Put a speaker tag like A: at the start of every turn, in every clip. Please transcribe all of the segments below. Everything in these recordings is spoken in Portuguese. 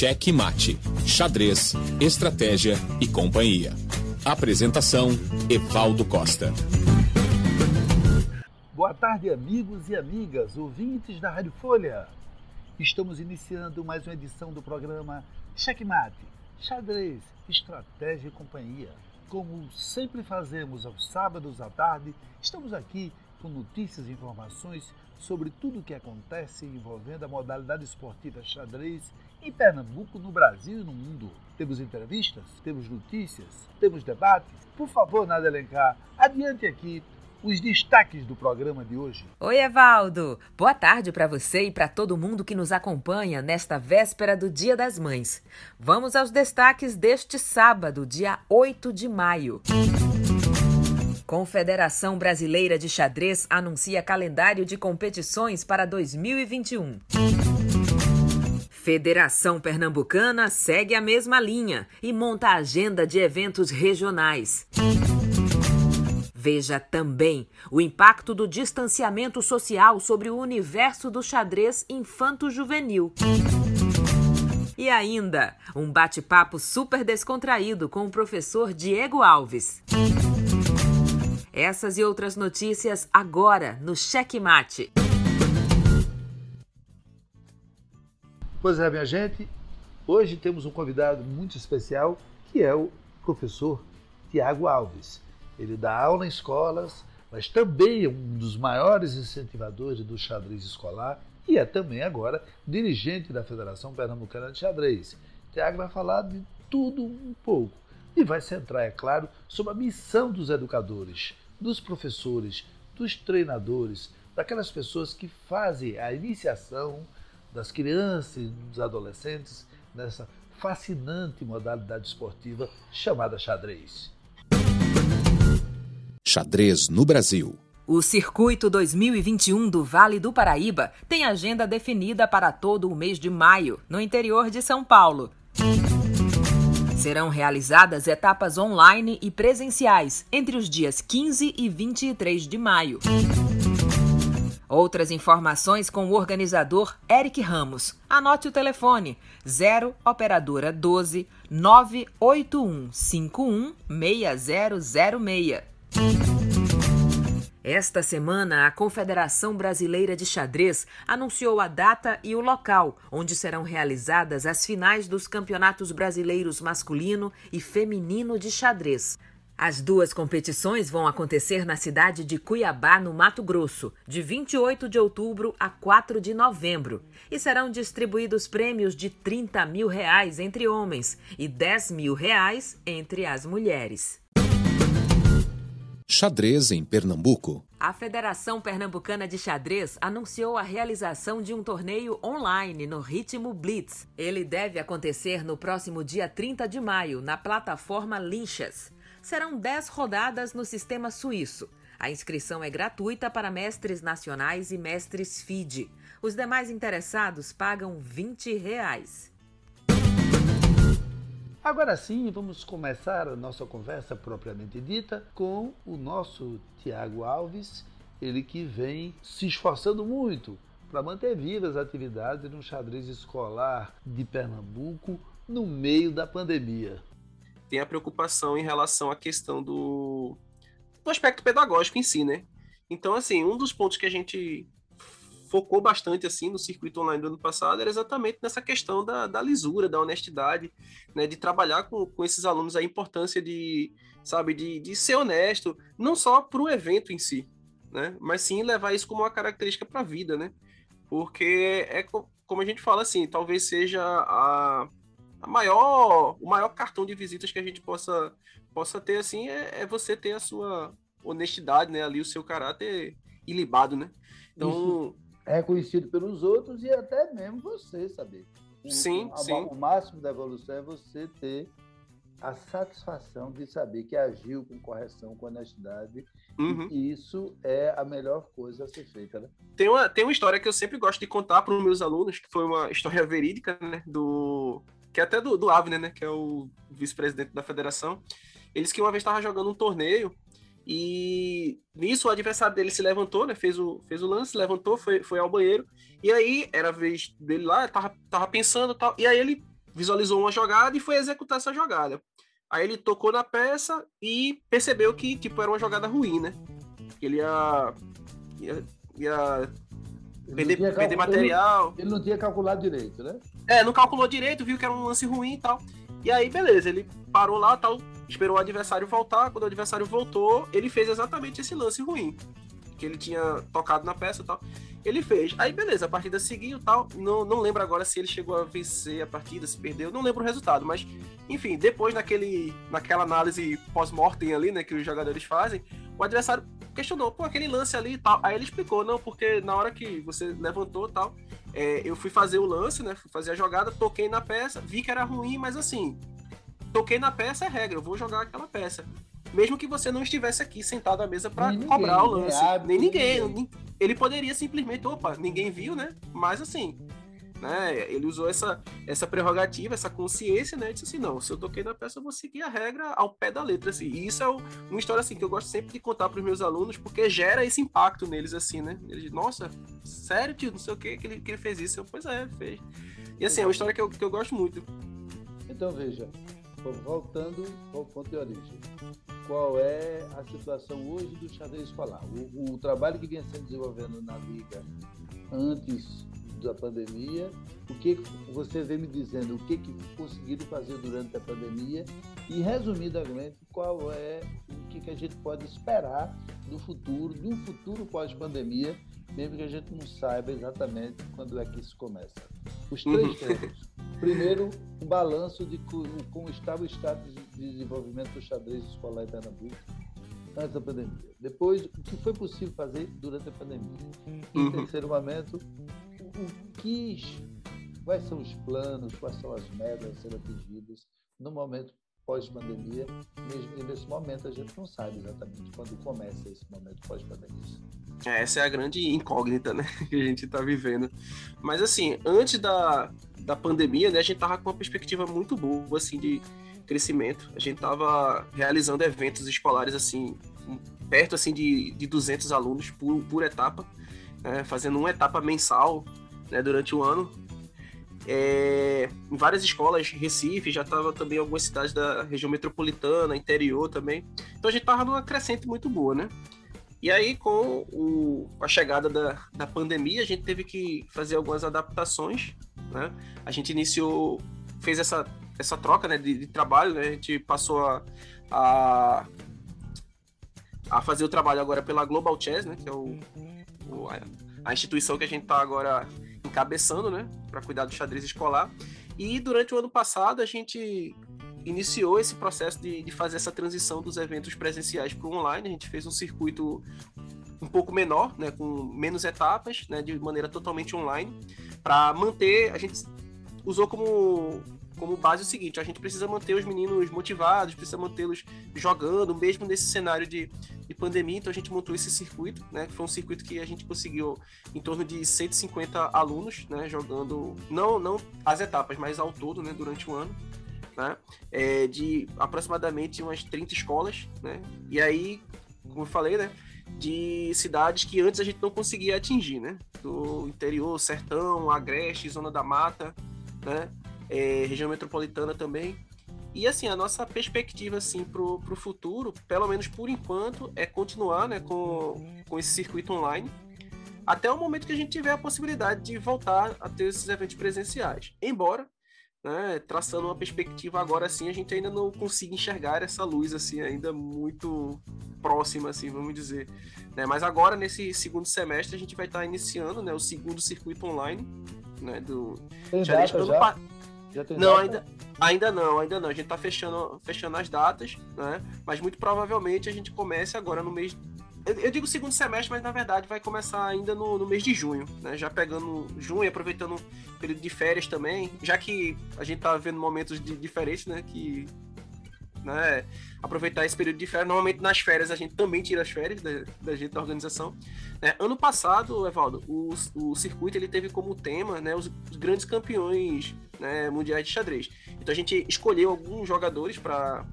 A: Cheque Mate, Xadrez, Estratégia e Companhia. Apresentação: Evaldo Costa.
B: Boa tarde, amigos e amigas, ouvintes da Rádio Folha. Estamos iniciando mais uma edição do programa Checkmate, Xadrez, Estratégia e Companhia. Como sempre fazemos aos sábados à tarde, estamos aqui com notícias e informações sobre tudo o que acontece envolvendo a modalidade esportiva xadrez em Pernambuco, no Brasil e no mundo. Temos entrevistas, temos notícias, temos debates. Por favor, Nada Elencar, adiante aqui os destaques do programa de hoje.
C: Oi, Evaldo. Boa tarde para você e para todo mundo que nos acompanha nesta véspera do Dia das Mães. Vamos aos destaques deste sábado, dia 8 de maio. Confederação Brasileira de Xadrez anuncia calendário de competições para 2021. Federação Pernambucana segue a mesma linha e monta a agenda de eventos regionais. Veja também o impacto do distanciamento social sobre o universo do xadrez infanto-juvenil. E ainda, um bate-papo super descontraído com o professor Diego Alves. Essas e outras notícias agora no Cheque Mate.
B: Pois é, minha gente, hoje temos um convidado muito especial que é o professor Tiago Alves. Ele dá aula em escolas, mas também é um dos maiores incentivadores do xadrez escolar e é também agora dirigente da Federação Pernambucana de Xadrez. Tiago vai falar de tudo um pouco e vai centrar, é claro, sobre a missão dos educadores, dos professores, dos treinadores, daquelas pessoas que fazem a iniciação das crianças e dos adolescentes nessa fascinante modalidade esportiva chamada xadrez.
A: Xadrez no Brasil.
C: O Circuito 2021 do Vale do Paraíba tem agenda definida para todo o mês de maio, no interior de São Paulo. Serão realizadas etapas online e presenciais entre os dias 15 e 23 de maio. Outras informações com o organizador Eric Ramos. Anote o telefone 0 operadora 12 98151 6006. Esta semana, a Confederação Brasileira de Xadrez anunciou a data e o local onde serão realizadas as finais dos campeonatos brasileiros masculino e feminino de xadrez. As duas competições vão acontecer na cidade de Cuiabá, no Mato Grosso, de 28 de outubro a 4 de novembro, e serão distribuídos prêmios de 30 mil reais entre homens e 10 mil reais entre as mulheres.
A: Xadrez em Pernambuco.
C: A Federação Pernambucana de Xadrez anunciou a realização de um torneio online no ritmo Blitz. Ele deve acontecer no próximo dia 30 de maio, na plataforma Linchas serão 10 rodadas no sistema suíço. A inscrição é gratuita para mestres nacionais e mestres FIDE. Os demais interessados pagam 20 reais.
B: Agora sim, vamos começar a nossa conversa propriamente dita com o nosso Tiago Alves, ele que vem se esforçando muito para manter vivas as atividades no xadrez escolar de Pernambuco no meio da pandemia
D: tem a preocupação em relação à questão do, do aspecto pedagógico em si, né? Então, assim, um dos pontos que a gente focou bastante assim no circuito online do ano passado era exatamente nessa questão da, da lisura, da honestidade, né, de trabalhar com, com esses alunos a importância de, sabe, de, de ser honesto, não só para o evento em si, né, mas sim levar isso como uma característica para a vida, né, porque é como a gente fala assim, talvez seja a, a maior, o maior cartão de visitas que a gente possa, possa ter, assim, é, é você ter a sua honestidade, né? Ali o seu caráter ilibado, né?
B: Então. Isso é conhecido pelos outros e até mesmo você saber.
D: Sim, sim.
B: O máximo da evolução é você ter a satisfação de saber que agiu com correção, com honestidade. Uhum. E isso é a melhor coisa a ser feita, né?
D: Tem uma, tem uma história que eu sempre gosto de contar para os meus alunos, que foi uma história verídica, né? Do, que é até do, do Avner, né, que é o vice-presidente da federação, eles que uma vez estavam jogando um torneio e nisso o adversário dele se levantou, né, fez o, fez o lance, levantou, foi, foi ao banheiro, e aí era a vez dele lá, tava, tava pensando tal, e aí ele visualizou uma jogada e foi executar essa jogada. Aí ele tocou na peça e percebeu que tipo era uma jogada ruim, né? Ele ia ia, ia perder, perder material.
B: Ele, ele não tinha calculado direito, né?
D: É, não calculou direito, viu que era um lance ruim e tal. E aí, beleza, ele parou lá, tal, esperou o adversário voltar. Quando o adversário voltou, ele fez exatamente esse lance ruim. Que ele tinha tocado na peça e tal. Ele fez. Aí, beleza, a partida seguiu e tal. Não, não lembro agora se ele chegou a vencer a partida, se perdeu. Não lembro o resultado, mas, enfim, depois naquele, naquela análise pós-mortem ali, né, que os jogadores fazem, o adversário questionou, pô, aquele lance ali e tal. Aí ele explicou, não, porque na hora que você levantou e tal, é, eu fui fazer o lance, né, fui fazer a jogada, toquei na peça, vi que era ruim, mas assim, toquei na peça é regra, eu vou jogar aquela peça. Mesmo que você não estivesse aqui sentado à mesa para cobrar o lance. nem ninguém. ninguém. Ele poderia simplesmente, opa, ninguém viu, né? Mas assim, né? Ele usou essa, essa prerrogativa, essa consciência, né? Disse assim, não, se eu toquei na peça, eu vou seguir a regra ao pé da letra, assim. E isso é uma história, assim, que eu gosto sempre de contar para os meus alunos, porque gera esse impacto neles, assim, né? Eles, nossa, sério, tio, não sei o que, que ele, que ele fez isso. Eu, pois é, fez. E assim, é uma história que eu, que eu gosto muito.
B: Então, veja, voltando ao ponto de origem. Qual é a situação hoje do xadrez escolar? O, o trabalho que vinha sendo desenvolvendo na Liga antes da pandemia, o que você vem me dizendo, o que, que conseguiram fazer durante a pandemia e, resumidamente, qual é o que, que a gente pode esperar do futuro, do futuro pós-pandemia, mesmo que a gente não saiba exatamente quando é que isso começa. Os três uhum. temas. Primeiro, um balanço de como estava o status de desenvolvimento do xadrez escolar em Pernambuco antes da pandemia. Depois, o que foi possível fazer durante a pandemia. Em uhum. terceiro momento, o que, quais são os planos, quais são as metas a serem atingidas no momento pós-pandemia, que nesse momento a gente não sabe exatamente quando começa esse momento pós-pandemia.
D: É, essa é a grande incógnita, né, que a gente está vivendo. Mas assim, antes da, da pandemia, né, a gente tava com uma perspectiva muito boa, assim, de crescimento. A gente tava realizando eventos escolares, assim, perto, assim, de, de 200 alunos por, por etapa, né, fazendo uma etapa mensal, né, durante o ano. É, em várias escolas, Recife, já estava também em algumas cidades da região metropolitana, interior também. Então a gente estava numa crescente muito boa, né? E aí, com o, a chegada da, da pandemia, a gente teve que fazer algumas adaptações, né? A gente iniciou, fez essa, essa troca né, de, de trabalho, né? A gente passou a, a, a, fazer o trabalho agora pela Global Chess, né? Que é o, o a, a instituição que a gente está agora encabeçando, né, para cuidar do xadrez escolar. E durante o ano passado a gente iniciou esse processo de, de fazer essa transição dos eventos presenciais para o online. A gente fez um circuito um pouco menor, né, com menos etapas, né, de maneira totalmente online, para manter. A gente usou como como base o seguinte: a gente precisa manter os meninos motivados, precisa mantê-los jogando, mesmo nesse cenário de, de pandemia. Então a gente montou esse circuito, né? Foi um circuito que a gente conseguiu em torno de 150 alunos, né? Jogando não não as etapas, mas ao todo, né? Durante o ano. Né? É, de aproximadamente umas 30 escolas, né? E aí, como eu falei, né? De cidades que antes a gente não conseguia atingir, né? Do interior, sertão, agreste, zona da mata, né? É, região metropolitana também. E assim, a nossa perspectiva assim pro, pro futuro, pelo menos por enquanto, é continuar, né, com, com esse circuito online, até o momento que a gente tiver a possibilidade de voltar a ter esses eventos presenciais. Embora, né, traçando uma perspectiva agora assim, a gente ainda não consiga enxergar essa luz assim ainda muito próxima assim, vamos dizer, né? Mas agora nesse segundo semestre a gente vai estar iniciando, né, o segundo circuito online, né, do
B: Tem já data, já?
D: Não, ainda, ainda não, ainda não. A gente tá fechando, fechando as datas, né? Mas muito provavelmente a gente comece agora no mês. Eu, eu digo segundo semestre, mas na verdade vai começar ainda no, no mês de junho, né? Já pegando junho, aproveitando o período de férias também, já que a gente tá vendo momentos de, diferentes, né? Que né, aproveitar esse período de férias. Normalmente nas férias a gente também tira as férias da, da gente da organização. Né? Ano passado, Evaldo, o, o circuito ele teve como tema né, os, os grandes campeões né, mundiais de xadrez. Então a gente escolheu alguns jogadores para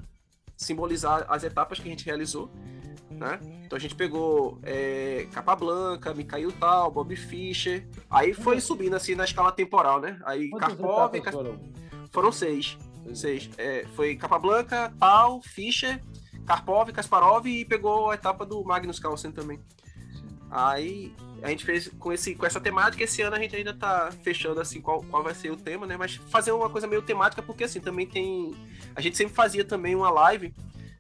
D: simbolizar as etapas que a gente realizou. Né? Então a gente pegou é, Capablanca, Mikhail Tal, Bob Fischer. Aí foi subindo assim na escala temporal, né? Aí
B: Quantas Karpov.
D: Foram seis. Seis. É, foi Capablanca, Tal, Fischer, Karpov, Kasparov e pegou a etapa do Magnus Carlsen também. Aí a gente fez com, esse, com essa temática. Esse ano a gente ainda tá fechando assim qual, qual vai ser o tema, né? Mas fazer uma coisa meio temática, porque assim, também tem. A gente sempre fazia também uma live,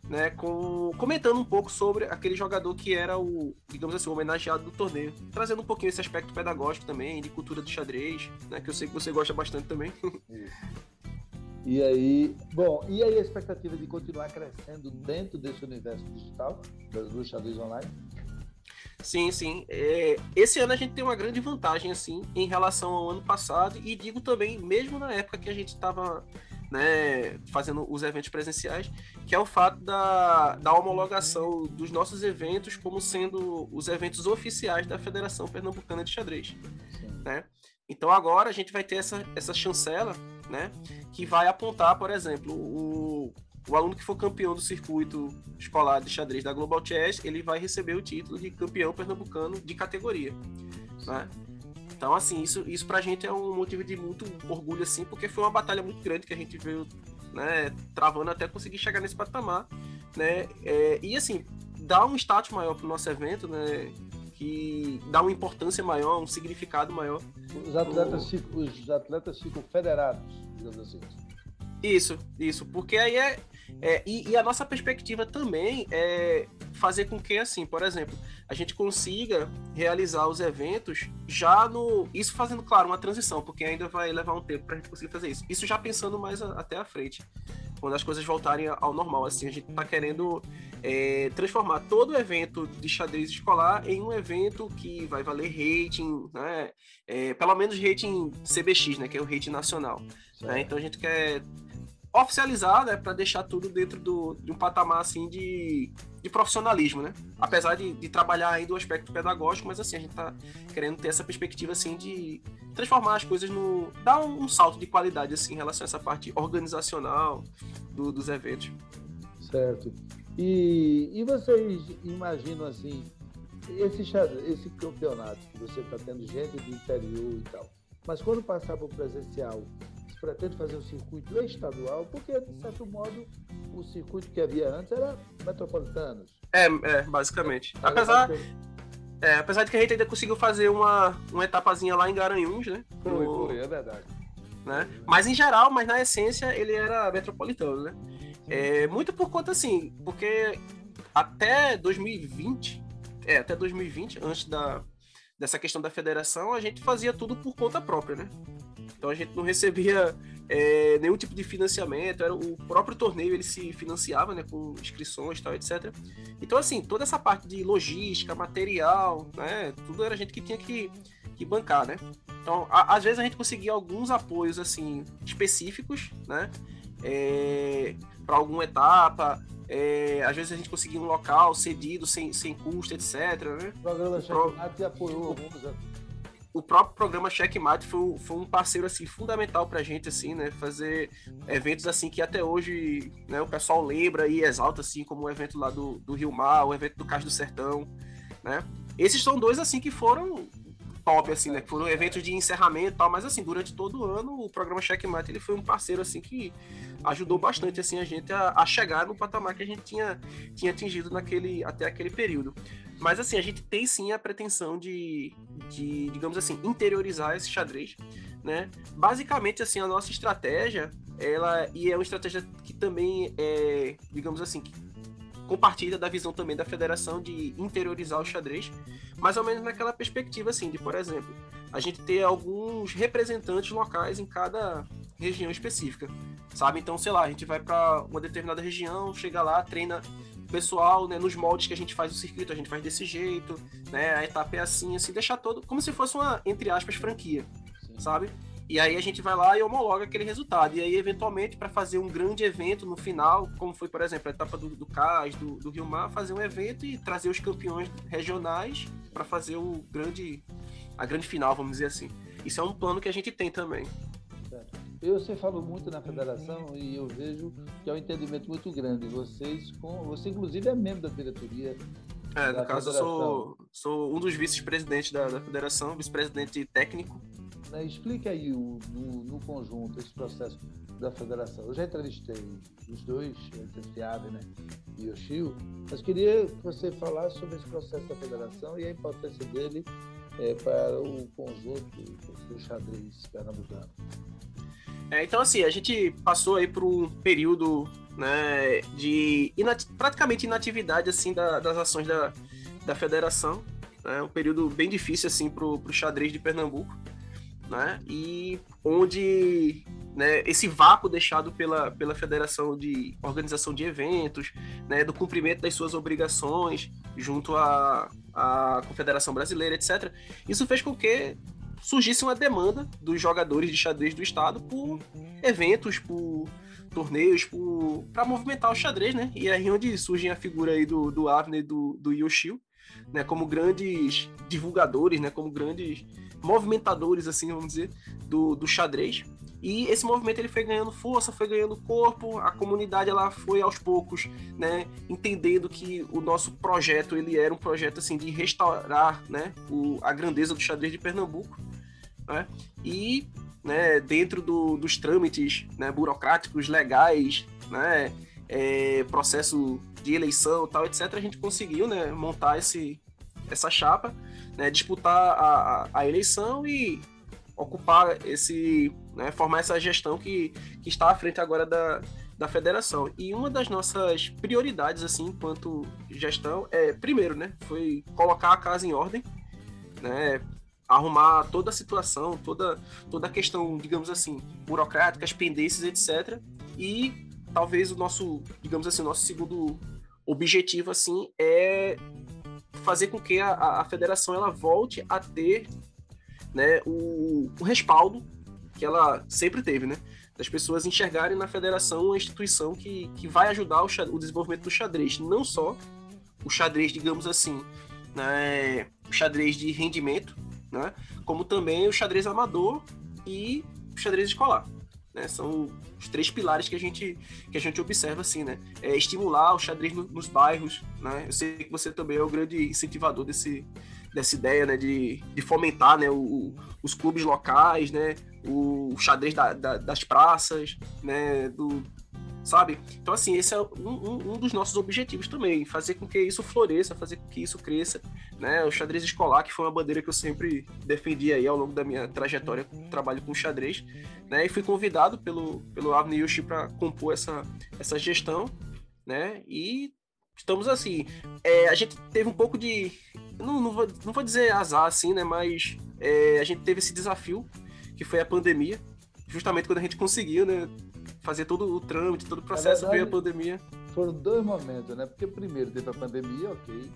D: né? Com, comentando um pouco sobre aquele jogador que era o, digamos assim, o homenageado do torneio. Trazendo um pouquinho esse aspecto pedagógico também, de cultura do xadrez, né? Que eu sei que você gosta bastante também.
B: E aí, bom, e aí a expectativa de continuar crescendo dentro desse universo digital, do xadrez online?
D: Sim, sim. É, esse ano a gente tem uma grande vantagem, assim, em relação ao ano passado, e digo também, mesmo na época que a gente estava né, fazendo os eventos presenciais, que é o fato da, da homologação dos nossos eventos como sendo os eventos oficiais da Federação Pernambucana de Xadrez. Né? Então agora a gente vai ter essa, essa chancela, né, que vai apontar, por exemplo, o, o aluno que for campeão do circuito escolar de xadrez da Global Chess, ele vai receber o título de campeão pernambucano de categoria, né? Então, assim, isso, isso pra gente é um motivo de muito orgulho, assim, porque foi uma batalha muito grande que a gente veio, né, travando até conseguir chegar nesse patamar, né? É, e, assim, dá um status maior pro nosso evento, né? Que dá uma importância maior, um significado maior.
B: Os atletas, ficam, os atletas ficam federados, digamos assim.
D: Isso, isso, porque aí é, é e, e, a nossa perspectiva também é fazer com que, assim, por exemplo, a gente consiga realizar os eventos já no. Isso fazendo, claro, uma transição, porque ainda vai levar um tempo para a gente conseguir fazer isso. Isso já pensando mais a, até à frente, quando as coisas voltarem ao normal. Assim, a gente está querendo é, transformar todo o evento de xadrez escolar em um evento que vai valer rating, né? É, pelo menos rating CBX, né? Que é o rating nacional. Né? Então a gente quer oficializar, né, para deixar tudo dentro do, de um patamar assim de, de profissionalismo, né? Apesar de, de, trabalhar ainda o aspecto pedagógico, mas assim a gente tá querendo ter essa perspectiva assim de transformar as coisas no dar um, um salto de qualidade assim em relação a essa parte organizacional do, dos eventos.
B: Certo. E, e vocês imaginam assim esse esse campeonato que você está tendo gente do interior e tal, mas quando passar para o presencial pretende fazer um circuito estadual, porque, de certo modo, o circuito que havia antes era metropolitanos.
D: É, é basicamente. Apesar, é, apesar de que a gente ainda conseguiu fazer uma, uma etapazinha lá em Garanhuns, né?
B: Foi, foi, é verdade.
D: Né? Mas em geral, mas na essência, ele era metropolitano, né? É, muito por conta, assim, porque até 2020, é, até 2020, antes da, dessa questão da federação, a gente fazia tudo por conta própria, né? Então a gente não recebia é, nenhum tipo de financiamento, era o próprio torneio ele se financiava, né, com inscrições, tal, etc. Então assim, toda essa parte de logística, material, né, tudo era a gente que tinha que, que bancar, né? Então, a, às vezes a gente conseguia alguns apoios assim específicos, né, é, para alguma etapa, é, às vezes a gente conseguia um local cedido, sem, sem custo, etc. Né?
B: O programa Checkmate apoiou alguns
D: o próprio programa Checkmate foi, foi um parceiro assim fundamental pra gente assim, né, fazer eventos assim que até hoje, né, o pessoal lembra e exalta assim, como o evento lá do, do Rio Mar, o evento do Cais do Sertão, né? Esses são dois assim que foram top assim, né? Foram eventos de encerramento e tal, mas assim, durante todo o ano o programa Checkmate ele foi um parceiro assim que ajudou bastante assim a gente a, a chegar no patamar que a gente tinha, tinha atingido naquele até aquele período. Mas assim, a gente tem sim a pretensão de, de digamos assim, interiorizar esse xadrez, né? Basicamente, assim, a nossa estratégia, ela e é uma estratégia que também é, digamos assim, compartilha da visão também da federação de interiorizar o xadrez, mais ou menos naquela perspectiva assim, de, por exemplo, a gente ter alguns representantes locais em cada região específica, sabe? Então, sei lá, a gente vai para uma determinada região, chega lá, treina pessoal, né, nos moldes que a gente faz o circuito, a gente faz desse jeito, né, a etapa é assim, assim, deixar todo como se fosse uma, entre aspas, franquia, Sim. sabe? E aí a gente vai lá e homologa aquele resultado. E aí, eventualmente, para fazer um grande evento no final, como foi, por exemplo, a etapa do, do CAS, do, do Rio Mar, fazer um evento e trazer os campeões regionais para fazer o grande, a grande final, vamos dizer assim. Isso é um plano que a gente tem também.
B: Eu você falou muito na federação e eu vejo que é um entendimento muito grande. Vocês, com, você inclusive é membro da diretoria.
D: É, no caso eu sou, sou um dos vice-presidentes da, da federação, vice-presidente técnico.
B: Né, explica aí o, no, no, conjunto esse processo. da federação. Eu já entrevistei os dois, entre Ave né, e Yoshio, mas queria que você falasse sobre esse processo da federação e a importância dele é, para o conjunto do xadrez pernambucano.
D: É, então, assim, a gente passou aí por um período né, de praticamente inatividade assim, da, das ações da, da federação. Né, um período bem difícil assim, para o xadrez de Pernambuco. Né, e onde né, esse vácuo deixado pela, pela Federação de Organização de Eventos, né, do cumprimento das suas obrigações junto à, à Confederação Brasileira, etc., isso fez com que surgisse uma demanda dos jogadores de xadrez do estado por eventos, por torneios, para movimentar o xadrez, né? E é aí onde surge a figura aí do, do Avner e do, do Yoshio, né? Como grandes divulgadores, né? Como grandes movimentadores, assim, vamos dizer, do, do xadrez. E esse movimento ele foi ganhando força, foi ganhando corpo, a comunidade ela foi aos poucos, né, entendendo que o nosso projeto ele era um projeto assim de restaurar, né, o, a grandeza do xadrez de Pernambuco, né? E, né, dentro do, dos trâmites, né, burocráticos, legais, né, é, processo de eleição, tal, etc, a gente conseguiu, né, montar esse essa chapa, né, disputar a, a eleição e ocupar esse, né, formar essa gestão que, que está à frente agora da, da federação. E uma das nossas prioridades, assim, enquanto gestão, é, primeiro, né, foi colocar a casa em ordem, né, arrumar toda a situação, toda, toda a questão, digamos assim, burocrática, as pendências, etc. E talvez o nosso, digamos assim, nosso segundo objetivo, assim, é fazer com que a, a federação ela volte a ter né, o, o respaldo que ela sempre teve, né? Das pessoas enxergarem na federação uma instituição que, que vai ajudar o, o desenvolvimento do xadrez, não só o xadrez, digamos assim, né, o xadrez de rendimento, né, como também o xadrez amador e o xadrez escolar. Né, são os três pilares que a gente, que a gente observa assim, né? É estimular o xadrez no, nos bairros, né? Eu sei que você também é o grande incentivador desse, dessa ideia né, de, de fomentar né, o, os clubes locais, né, o xadrez da, da, das praças, né, do, sabe? Então, assim, esse é um, um, um, dos nossos objetivos também, fazer com que isso floresça, fazer com que isso cresça, né? O xadrez escolar, que foi uma bandeira que eu sempre defendi aí ao longo da minha trajetória, trabalho com xadrez, né? E fui convidado pelo, pelo Avni Yushi para compor essa, essa gestão, né? E estamos assim, é, a gente teve um pouco de não, não, vou, não vou dizer azar assim, né? Mas é, a gente teve esse desafio, que foi a pandemia. Justamente quando a gente conseguiu, né? Fazer todo o trâmite, todo o processo, verdade, veio a pandemia.
B: Foram dois momentos, né? Porque primeiro teve a pandemia, ok.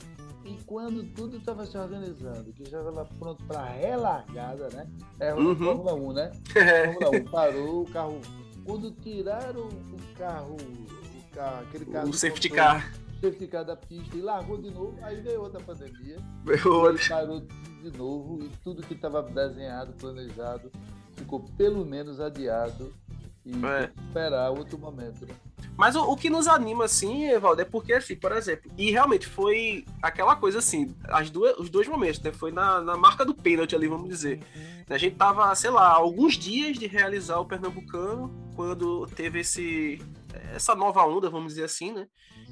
B: E quando tudo estava se organizando, que já estava pronto para relargada, né? É uhum. Fórmula 1, né? Fórmula 1 parou, o carro. Quando tiraram o carro, o carro aquele carro.
D: O safety car
B: teve que ficar da pista e largou de novo, aí veio outra pandemia.
D: Veio outra.
B: Parou de novo e tudo que estava desenhado, planejado, ficou pelo menos adiado e é. esperar outro momento. Né?
D: Mas o, o, que nos anima, assim, Evaldo, é porque, assim, por exemplo, e realmente foi aquela coisa assim, as duas, os dois momentos, né? Foi na, na marca do pênalti ali, vamos dizer. A gente tava, sei lá, alguns dias de realizar o Pernambucano, quando teve esse, essa nova onda, vamos dizer assim, né?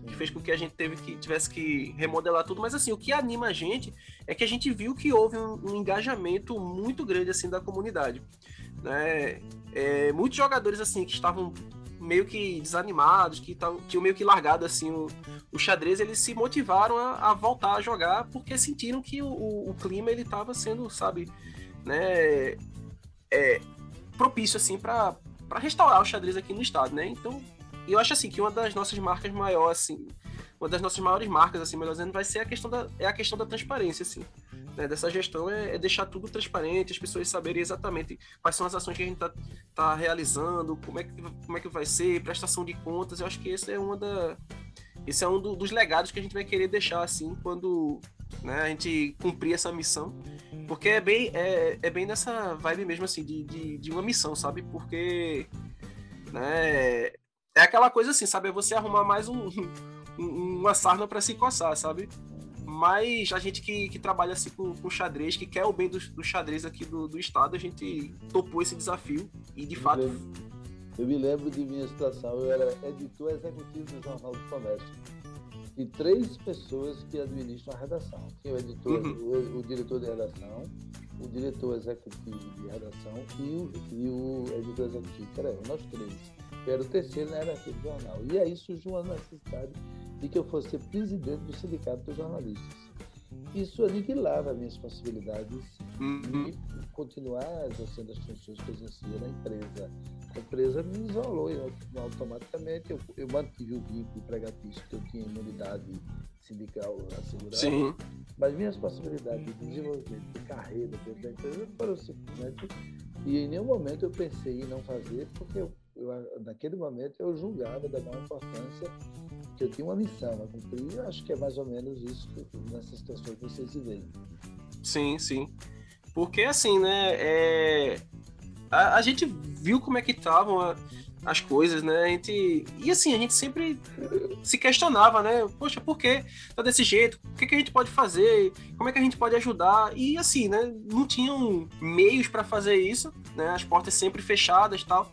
D: que fez com que a gente teve que tivesse que remodelar tudo. Mas assim, o que anima a gente é que a gente viu que houve um, um engajamento muito grande assim da comunidade. Né? É, muitos jogadores assim que estavam meio que desanimados, que tinham meio que largado assim o, o xadrez, eles se motivaram a, a, voltar a jogar porque sentiram que o, o, o clima ele estava sendo, sabe, né, é, propício assim para restaurar o xadrez aqui no estado, né? Então eu acho assim que uma das nossas marcas maiores, assim, uma das nossas maiores marcas, assim, melhor dizendo, vai ser a questão da, é a questão da transparência, assim. Né, dessa gestão é, é, deixar tudo transparente, as pessoas saberem exatamente quais são as ações que a gente está tá realizando, como é, que, como é que vai ser, prestação de contas. Eu acho que esse é uma da, esse é um do, dos legados que a gente vai querer deixar assim quando né, a gente cumprir essa missão. Porque é bem, é, é bem nessa vibe mesmo assim, de, de, de uma missão, sabe? Porque né, é aquela coisa assim, sabe? É você arrumar mais um, um uma sarna para se coçar, sabe? Mas a gente que, que trabalha assim com, com xadrez, que quer o bem do, do xadrez aqui do, do estado, a gente topou esse desafio e de fato
B: Eu me lembro de minha situação, eu era editor executivo do Jornal do Comércio. E três pessoas que administram a redação. Tinha o editor, uhum. o, o, diretor de redação, o diretor executivo de redação e o, e o editor executivo, que era eu, nós três. Eu era o terceiro na hierarquia do jornal. E aí surgiu uma necessidade de que eu fosse presidente do sindicato dos jornalistas isso aniquilava minhas possibilidades uhum. de continuar exercendo as funções que eu exercia na empresa. A empresa me isolou e automaticamente eu, eu mantive o vínculo empregatício que eu tinha imunidade sindical assegurada. Sim. Mas minhas possibilidades de desenvolvimento de carreira dentro da empresa foram simplesmente. E em nenhum momento eu pensei em não fazer, porque eu, eu, naquele momento eu julgava da maior importância que eu tinha uma missão a cumprir. Eu acho que é mais ou menos isso nessa situação que vocês vivem.
D: Sim, sim. Porque assim, né? É... A, a, gente viu como é que estavam as coisas, né? A gente... E assim, a gente sempre se questionava, né? Poxa, por que tá desse jeito? O que, que a gente pode fazer? Como é que a gente pode ajudar? E assim, né? Não tinham meios para fazer isso, né? As portas sempre fechadas tal.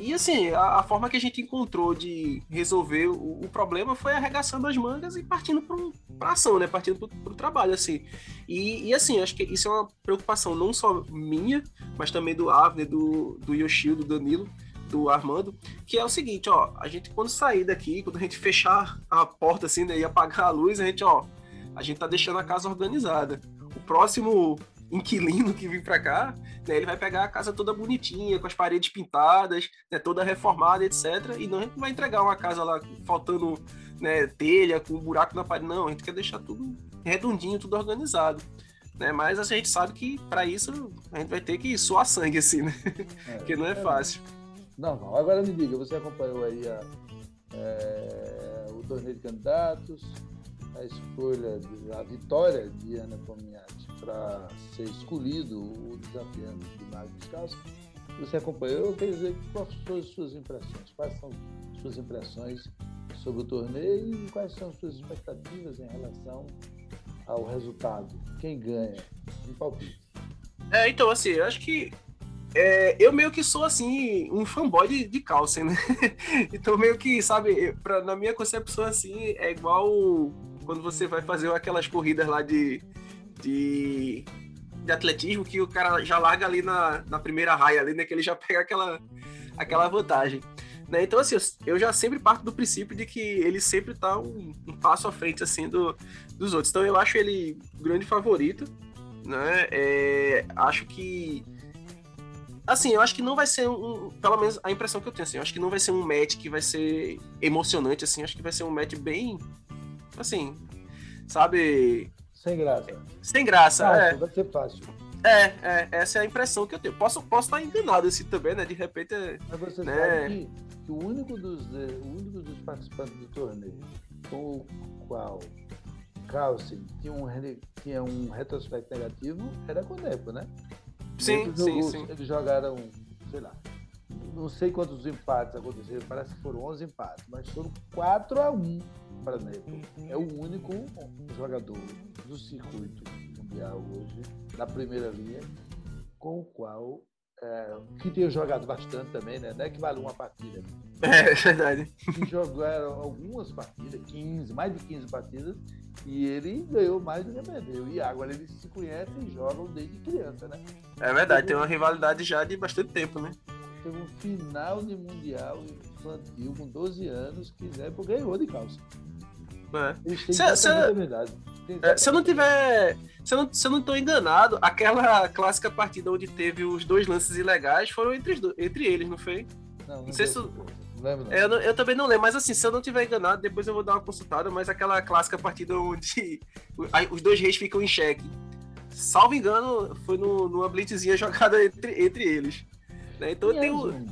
D: E assim, a, a, forma que a gente encontrou de resolver o, o problema foi arregaçando as mangas e partindo para ação, né? Partindo para o trabalho, assim. E, e, assim, acho que isso é uma preocupação não só minha, mas também do Avner, do, do Yoshio, do Danilo, do Armando, que é o seguinte, ó, a gente quando sair daqui, quando a gente fechar a porta assim, né, e apagar a luz, a gente, ó, a gente tá deixando a casa organizada. O próximo inquilino que vir para cá, né, ele vai pegar a casa toda bonitinha, com as paredes pintadas, né, toda reformada, etc. E não a gente vai entregar uma casa lá faltando né, telha, com um buraco na parede. Não, a gente quer deixar tudo redondinho, tudo organizado. Né? Mas assim, a gente sabe que para isso a gente vai ter que suar sangue, assim, né? É, Porque não é, é fácil.
B: Não, não. Agora me diga, você acompanhou aí a, é, o torneio de candidatos, a escolha, a vitória de Ana Pomiati para ser escolhido o desafiante de Mário Descalço. Você acompanhou, eu queria dizer quais as suas impressões, quais são as suas impressões sobre o torneio e quais são as suas expectativas em relação ao resultado, quem ganha, um palpite.
D: É, então, assim, eu acho que é, eu meio que sou, assim, um fanboy de, de Carlsen, né? então, meio que, sabe, pra, na minha concepção, assim, é igual quando você vai fazer aquelas corridas lá de de, de atletismo que o cara já larga ali na, na primeira raia, ali, né? Que ele já pega aquela, aquela vantagem. Né? Então, assim, eu já sempre parto do princípio de que ele sempre tá um, um passo à frente, assim, do, dos outros. Então, eu acho ele grande favorito, né? É, acho que... Assim, eu acho que não vai ser um... Pelo menos a impressão que eu tenho, assim, eu acho que não vai ser um match que vai ser emocionante, assim. Acho que vai ser um match bem... Assim, sabe...
B: Sem graça.
D: Sem graça, fácil, é.
B: Vai ser fácil.
D: É, é, essa é a impressão que eu tenho. Posso, posso estar enganado assim também, né? De repente.
B: Mas você
D: né?
B: sabe que, que, o, único dos, o único dos participantes do torneio com o qual Carlsen tinha um, tinha um retrospecto negativo era com o Nepo, né?
D: Sim, sim, sim.
B: Eles jogaram, sei lá, não sei quantos empates aconteceram, parece que foram 11 empates, mas foram 4 a 1 para Nepo. É o único jogador do circuito mundial hoje, na primeira linha, com o qual é, que tinha jogado bastante também, né? Não é que vale uma partida.
D: É, é verdade.
B: Que jogaram algumas partidas, 15, mais de 15 partidas, e ele ganhou mais do que perdeu. E agora eles se conhecem e jogam desde criança, né?
D: É verdade, tem uma rivalidade já de bastante tempo, né?
B: Teve um final de Mundial infantil com 12 anos, que Zé ganhou de calça.
D: É. Se, se, é, se, eu não tiver. Se eu não, se eu não tô enganado, aquela clássica partida onde teve os dois lances ilegais foram entre, entre eles, não foi?
B: Não, não,
D: não
B: sei
D: se.
B: Lembro,
D: é, eu, eu, também não lembro, mas assim, se eu não tiver enganado, depois eu vou dar uma consultada, mas aquela clássica partida onde os dois reis ficam em xeque. Salvo engano, foi no, numa blitzinha jogada entre, entre eles. Né? Então tem um,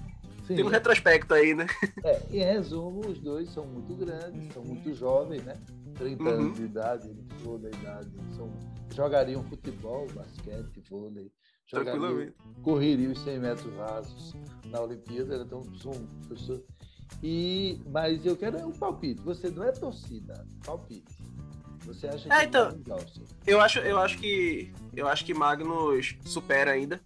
D: tem um retrospecto aí, né?
B: É, em resumo, os dois são muito grandes, são muito jovens, né? 30 uhum. anos de idade, eles da idade, são, jogariam futebol, basquete, vôlei, jogariam, correriam os 100 metros rasos na Olimpíada, então são pessoas. E, mas eu quero um palpite. Você não é torcida, palpite. Você acha que
D: é, então, eu acho, eu acho que eu acho que Magnus supera ainda.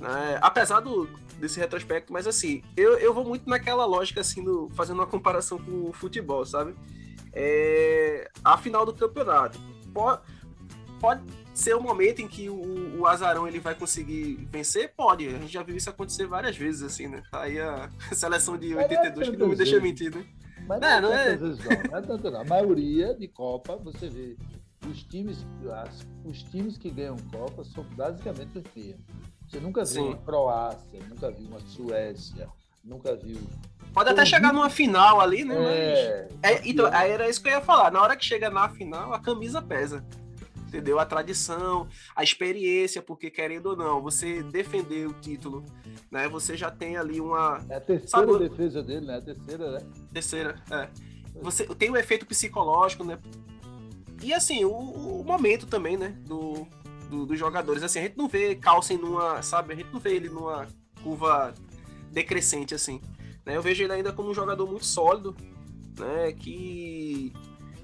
D: Né? Apesar do, desse retrospecto, mas assim, eu, eu vou muito naquela lógica, assim, do, fazendo uma comparação com o futebol, sabe? É, a final do campeonato. Pode, pode ser o um momento em que o, o Azarão ele vai conseguir vencer? Pode. A gente já viu isso acontecer várias vezes, assim, né? Tá aí a seleção de 82 que não me deixa mentir, né?
B: Mas não, não, é, não, é... não, não é tanto não. A maioria de Copa, você vê, os times, os times que ganham Copa são basicamente os mesmos. Você nunca viu Sim. uma Croácia, nunca viu uma Suécia, nunca viu.
D: Pode até chegar numa final ali, né? É, Mas... é, então, aí era isso que eu ia falar. Na hora que chega na final, a camisa pesa entendeu? A tradição, a experiência, porque querendo ou não, você defender o título, né? Você já tem ali uma.
B: É a terceira sabe, defesa dele, né? A terceira, né?
D: Terceira, é. Você tem o um efeito psicológico, né? E assim, o, o momento também, né? Do, do, dos jogadores. Assim, a gente não vê Carlsen numa, sabe? A gente não vê ele numa curva decrescente, assim. Né? Eu vejo ele ainda como um jogador muito sólido, né? Que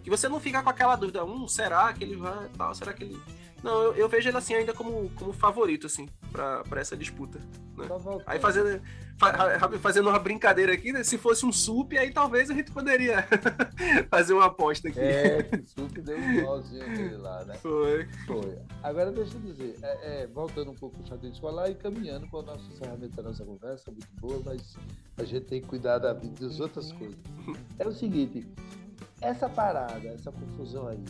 D: que você não fica com aquela dúvida, um, será que ele vai, tal, será que ele... Não, eu, eu vejo ele assim ainda como, como favorito, assim, pra, pra essa disputa. Né? Tá aí fazendo, fazendo uma brincadeira aqui, né? Se fosse um sup, aí talvez a gente poderia fazer uma aposta aqui.
B: É, que sup deu um nozinho dele lá, né?
D: Foi.
B: Foi. Agora deixa eu dizer, é, é, voltando um pouco para o escolar e caminhando para o nosso encerramento da nossa conversa, muito boa, mas a gente tem que cuidar da vida das outras coisas. É o seguinte, essa parada, essa confusão aí,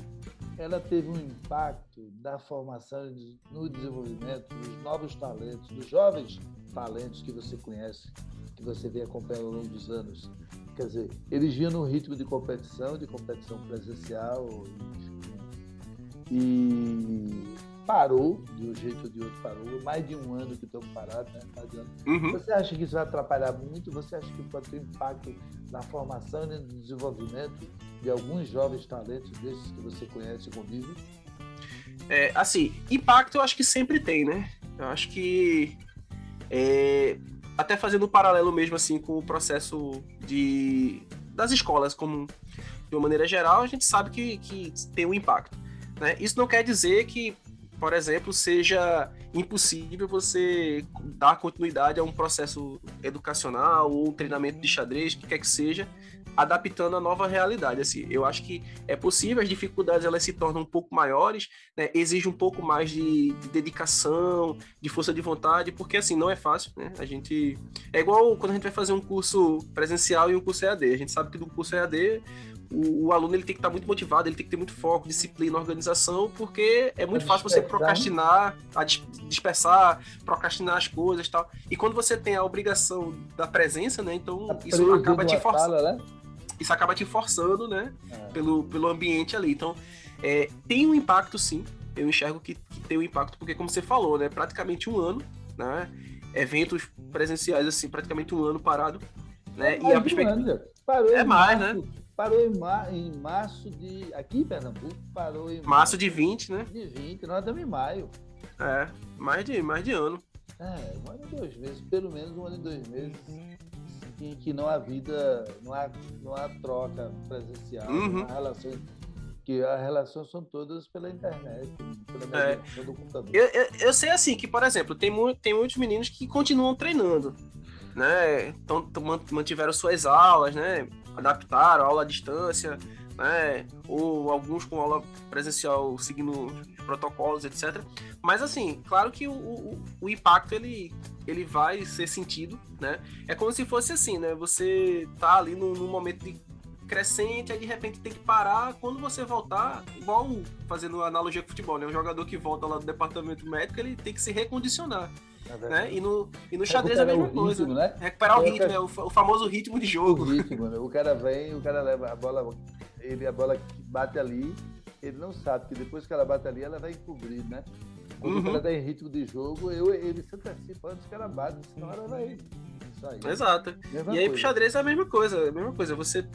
B: ela teve um impacto na formação, no desenvolvimento dos novos talentos, dos jovens talentos que você conhece, que você vem acompanhando ao longo dos anos. Quer dizer, eles vinham num ritmo de competição, de competição presencial, e parou, de um jeito ou de outro parou, mais de um ano que estamos parados, né? Um uhum. Você acha que isso vai atrapalhar muito? Você acha que pode ter impacto na formação e no desenvolvimento de alguns jovens talentos desses que você conhece e convive?
D: É, assim, impacto eu acho que sempre tem, né? Eu acho que é, até fazendo um paralelo mesmo assim com o processo de das escolas como de uma maneira geral, a gente sabe que, que tem um impacto. Né? Isso não quer dizer que por exemplo, seja impossível você dar continuidade a um processo educacional ou um treinamento de xadrez, que quer que seja, adaptando a nova realidade. Assim, eu acho que é possível, as dificuldades elas se tornam um pouco maiores, né? exige um pouco mais de, de, dedicação, de força de vontade, porque assim, não é fácil, né? A gente. É igual quando a gente vai fazer um curso presencial e um curso EAD. A gente sabe que do curso EAD o, o, aluno ele tem que estar muito motivado, ele tem que ter muito foco, disciplina, organização, porque é muito fácil você procrastinar, a dispersar, procrastinar as coisas e tal. E quando você tem a obrigação da presença, né? Então tá isso acaba te forçando. Né? Isso acaba te forçando, né? É. Pelo, pelo ambiente ali. Então, é, tem um impacto sim. Eu enxergo que, que tem um impacto, porque como você falou, né? Praticamente um ano, né? Eventos presenciais, assim, praticamente um ano parado. Né?
B: É e a perspectiva.
D: é mais, né?
B: Parou em, mar, em março de. Aqui em Pernambuco, parou em.
D: Março de 20, né?
B: De 20, nós estamos em maio.
D: É, mais de, mais de ano.
B: É, um ano e dois meses, pelo menos um ano e dois meses em que não há vida, não há, não há troca presencial, uhum. não há relações. Que as relações são todas pela internet, pela é. do computador.
D: Eu, eu, eu, sei assim que, por exemplo, tem, muito, tem muitos meninos que continuam treinando, né? Então, mantiveram suas aulas, né? adaptaram aula à distância, né? Ou alguns com aula presencial seguindo protocolos, etc. Mas assim, claro que o, o, o, impacto ele, ele vai ser sentido, né? É como se fosse assim, né? Você tá ali num, num momento de crescente, aí de repente tem que parar. Quando você voltar, igual fazendo analogia com futebol, né? Um jogador que volta lá do departamento médico, ele tem que se recondicionar. É né? E no, e no xadrez é a mesma coisa. Ritmo, né? Recuperar o ritmo, é o, o, famoso ritmo de jogo.
B: O ritmo, né? O cara vem, o cara leva a bola, ele, a bola bate ali, ele não sabe que depois que ela bate ali, ela vai encobrir, né? Quando uhum. o cara tá em ritmo de jogo, eu, ele se antecipa antes que ela bate, senão ela vai.
D: Exato. Mesma e aí coisa. pro xadrez é a mesma coisa, a mesma coisa. Você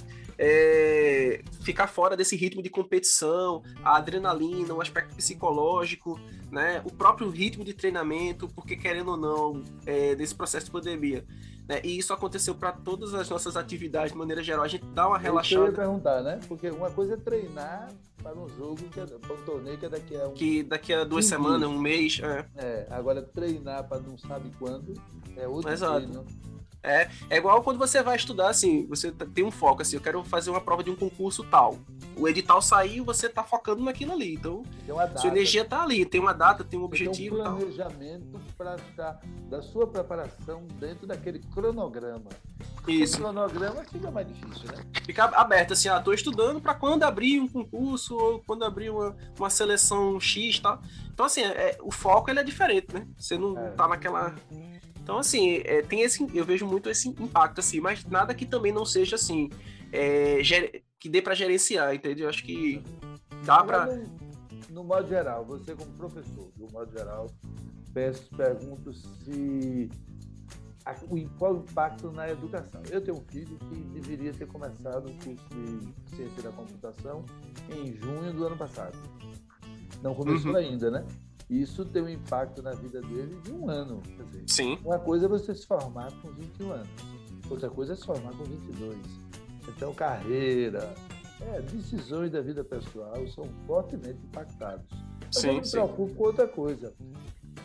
D: é, ficar fora desse ritmo de competição, a adrenalina, o aspecto psicológico, né, o próprio ritmo de treinamento, porque querendo ou não, é, desse processo de pandemia. Né, e isso aconteceu para todas as nossas atividades de maneira geral. A gente dá uma relaxada. Eu
B: ia perguntar, né? Porque uma coisa é treinar para um jogo, que é, para um torneio que é daqui a um.
D: Que daqui a duas semanas, um mês. É.
B: é, agora treinar para não sabe quando é outro Exato. treino.
D: É, é igual quando você vai estudar, assim, você tem um foco, assim, eu quero fazer uma prova de um concurso tal. O edital saiu, você tá focando naquilo ali. Então, sua energia tá ali, tem uma data, tem um objetivo.
B: Tem um planejamento para estar da sua preparação dentro daquele cronograma.
D: Isso.
B: O cronograma fica mais difícil, né?
D: Fica aberto, assim, ah, tô estudando para quando abrir um concurso ou quando abrir uma, uma seleção X, tá? Então, assim, é, o foco ele é diferente, né? Você não é. tá naquela então, assim, é, tem esse, eu vejo muito esse impacto, assim, mas nada que também não seja, assim, é, ger, que dê para gerenciar, entendeu? Eu acho que dá para...
B: No, modo geral, você como professor, no modo geral, peço, pergunto se... O, qual o impacto na educação? Eu tenho um filho que deveria ter começado o curso de Ciência da Computação em junho do ano passado. Não começou uhum. ainda, né? Isso tem um impacto na vida dele de um ano. Dizer,
D: Sim.
B: Uma coisa é você se formar com 21 anos, outra coisa é se formar com 22. Então, carreira, é, decisões da vida pessoal são fortemente impactados. Sim, eu me preocupo com outra coisa.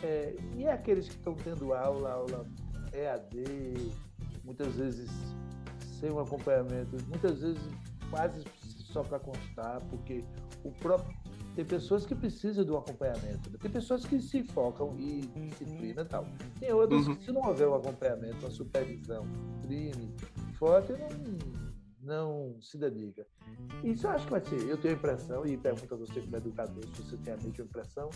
B: É, e aqueles que estão tendo aula, aula EAD, muitas vezes sem um acompanhamento, muitas vezes quase só para constar, porque o próprio tem pessoas que precisam do acompanhamento, né? tem pessoas que se focam em disciplina e tal. Tem outras uhum. que, se não houver um acompanhamento, uma supervisão, crime forte, não, não se dedica. Isso eu acho que vai ser, eu tenho a impressão, e pergunto a você como educador, se você tem a mesma impressão,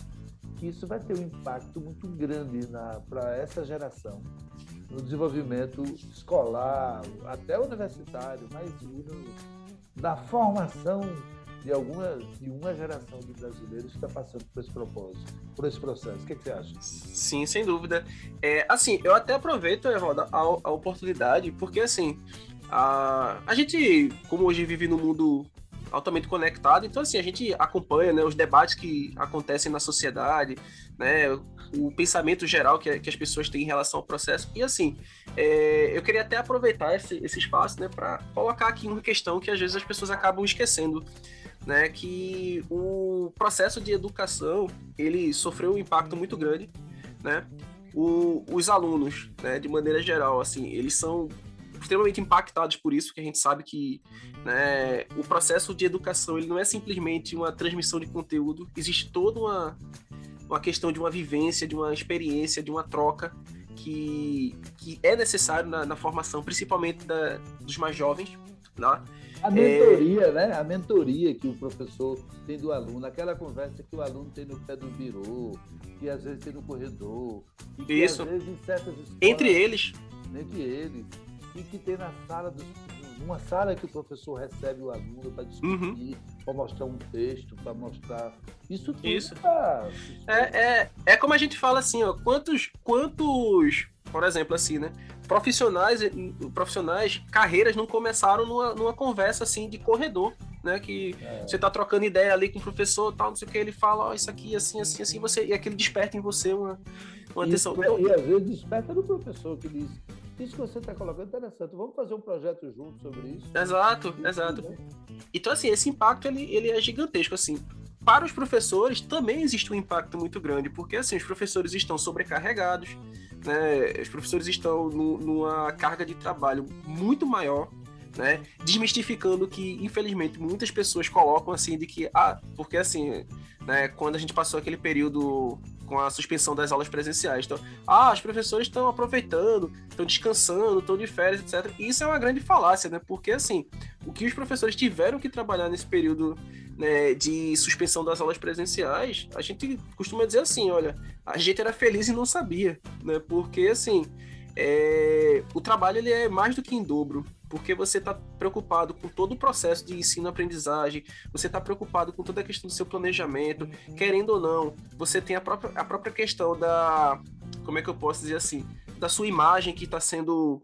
B: que isso vai ter um impacto muito grande para essa geração, no desenvolvimento escolar, até universitário, mas na formação de alguma de uma geração de brasileiros que está passando por esse propósito, por esse processo. O que, é que você acha?
D: Sim, sem dúvida. É, assim, eu até aproveito, Evaldo, a, a oportunidade, porque assim, a, a gente, como hoje vive no mundo altamente conectado, então assim, a gente acompanha né, os debates que acontecem na sociedade, né, o pensamento geral que, que as pessoas têm em relação ao processo. E assim, é, eu queria até aproveitar esse, esse espaço né, para colocar aqui uma questão que às vezes as pessoas acabam esquecendo né, que o processo de educação ele sofreu um impacto muito grande, né? O, os alunos, né, de maneira geral, assim, eles são extremamente impactados por isso, porque a gente sabe que né, o processo de educação ele não é simplesmente uma transmissão de conteúdo, existe toda uma, uma questão de uma vivência, de uma experiência, de uma troca que, que é necessário na, na formação, principalmente da, dos mais jovens, né?
B: A mentoria, é... né? A mentoria que o professor tem do aluno, aquela conversa que o aluno tem no pé do birô, que às vezes tem no corredor.
D: Que, Isso. às vezes, em certas escolas, entre eles.
B: Entre eles. E que tem na sala dos numa sala que o professor recebe o aluno para discutir, uhum. para mostrar um texto, para mostrar. Isso tudo.
D: Isso. Tá... É, é, é como a gente fala assim, ó, quantos, quantos, por exemplo, assim, né? Profissionais, profissionais, carreiras não começaram numa, numa conversa assim de corredor. Né, que é. você tá trocando ideia ali com o professor, tal, não sei o que, ele fala, ó, oh, isso aqui, assim, assim, assim, você, e aquele desperta em você uma, uma atenção.
B: E, e às vezes desperta do professor que diz, isso que você está colocando é interessante. Vamos fazer um projeto junto sobre isso.
D: Exato, exato. Né? Então, assim, esse impacto ele, ele é gigantesco, assim. Para os professores também existe um impacto muito grande, porque assim, os professores estão sobrecarregados, né? Os professores estão no, numa carga de trabalho muito maior, né? Desmistificando que, infelizmente, muitas pessoas colocam assim de que, ah, porque assim, né, quando a gente passou aquele período com a suspensão das aulas presenciais. Então, ah, os professores estão aproveitando, estão descansando, estão de férias, etc. E isso é uma grande falácia, né? Porque, assim, o que os professores tiveram que trabalhar nesse período né, de suspensão das aulas presenciais, a gente costuma dizer assim, olha, a gente era feliz e não sabia, né? Porque, assim, é, o trabalho ele é mais do que em dobro porque você está preocupado com todo o processo de ensino-aprendizagem, você está preocupado com toda a questão do seu planejamento, querendo ou não, você tem a própria, a própria questão da. Como é que eu posso dizer assim? Da sua imagem que está sendo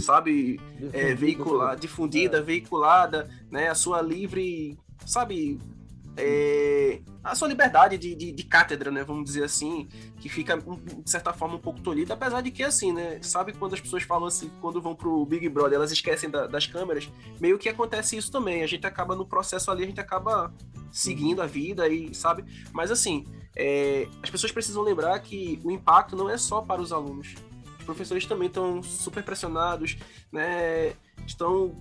D: sabe, é, veiculada, difundida, é. veiculada, né, a sua livre, sabe, é, a sua liberdade de, de, de, cátedra, né? Vamos dizer assim, que fica, de certa forma, um pouco tolhida, apesar de que, assim, né? Sabe quando as pessoas falam assim, quando vão pro Big Brother, elas esquecem da, das câmeras? Meio que acontece isso também. A gente acaba no processo ali, a gente acaba seguindo a vida e sabe. Mas assim, é, as pessoas precisam lembrar que o impacto não é só para os alunos. Os professores também estão super pressionados, né? Estão,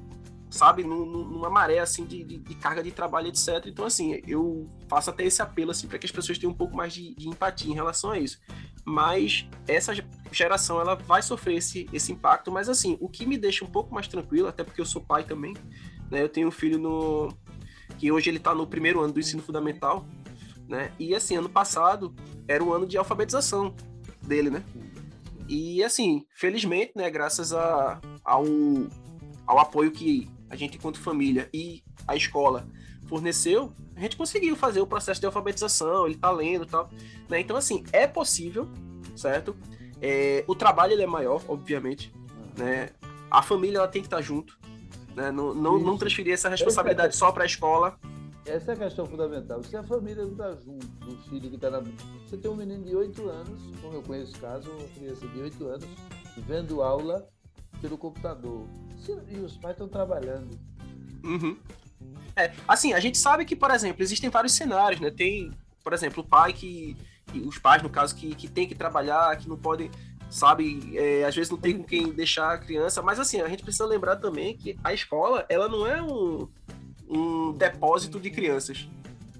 D: sabe, numa maré assim de, de, de, carga de trabalho, etc. Então, assim, eu faço até esse apelo assim para que as pessoas tenham um pouco mais de, de, empatia em relação a isso. Mas essa geração ela vai sofrer esse, esse impacto. Mas assim, o que me deixa um pouco mais tranquilo, até porque eu sou pai também, né? Eu tenho um filho no que hoje ele está no primeiro ano do ensino fundamental né? E assim, ano passado era o ano de alfabetização dele, né? E assim, felizmente, né, graças a, ao, ao apoio que a gente, enquanto família e a escola forneceu, a gente conseguiu fazer o processo de alfabetização, ele tá lendo e tal. Né? Então, assim, é possível, certo? É, o trabalho ele é maior, obviamente. Né? A família ela tem que estar junto. Né? Não, não, não transferir essa responsabilidade só para a escola.
B: Essa é a questão fundamental. Se a família não está junto, o filho que está na. Você tem um menino de 8 anos, como eu conheço caso, uma criança de 8 anos, vendo aula pelo computador. E os pais estão trabalhando.
D: Uhum. É, assim, a gente sabe que, por exemplo, existem vários cenários, né? Tem, por exemplo, o pai que. Os pais, no caso, que, que tem que trabalhar, que não podem sabe? É, às vezes não tem com quem deixar a criança, mas assim, a gente precisa lembrar também que a escola, ela não é um, um depósito de crianças.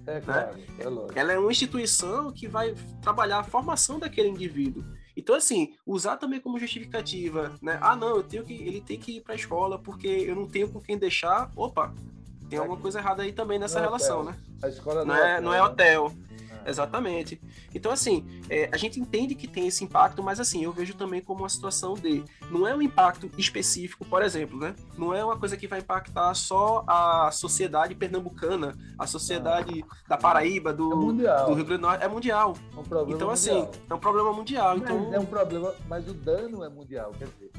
B: É, né? claro, né? é lógico.
D: Ela é uma instituição que vai trabalhar a formação daquele indivíduo. Então, assim, usar também como justificativa, né? Ah, não, eu tenho que, ele tem que ir para a escola porque eu não tenho com quem deixar. Opa, tem alguma coisa errada aí também nessa não relação,
B: hotel.
D: né?
B: A escola
D: não,
B: não
D: é, não é hotel. Exatamente. Então, assim, é, a gente entende que tem esse impacto, mas assim, eu vejo também como uma situação de. Não é um impacto específico, por exemplo, né? Não é uma coisa que vai impactar só a sociedade pernambucana, a sociedade ah, da Paraíba, do, é do Rio Grande do Norte. É mundial. É um problema então, assim, mundial. é um problema mundial. Mas então...
B: É um problema, mas o dano é mundial, quer dizer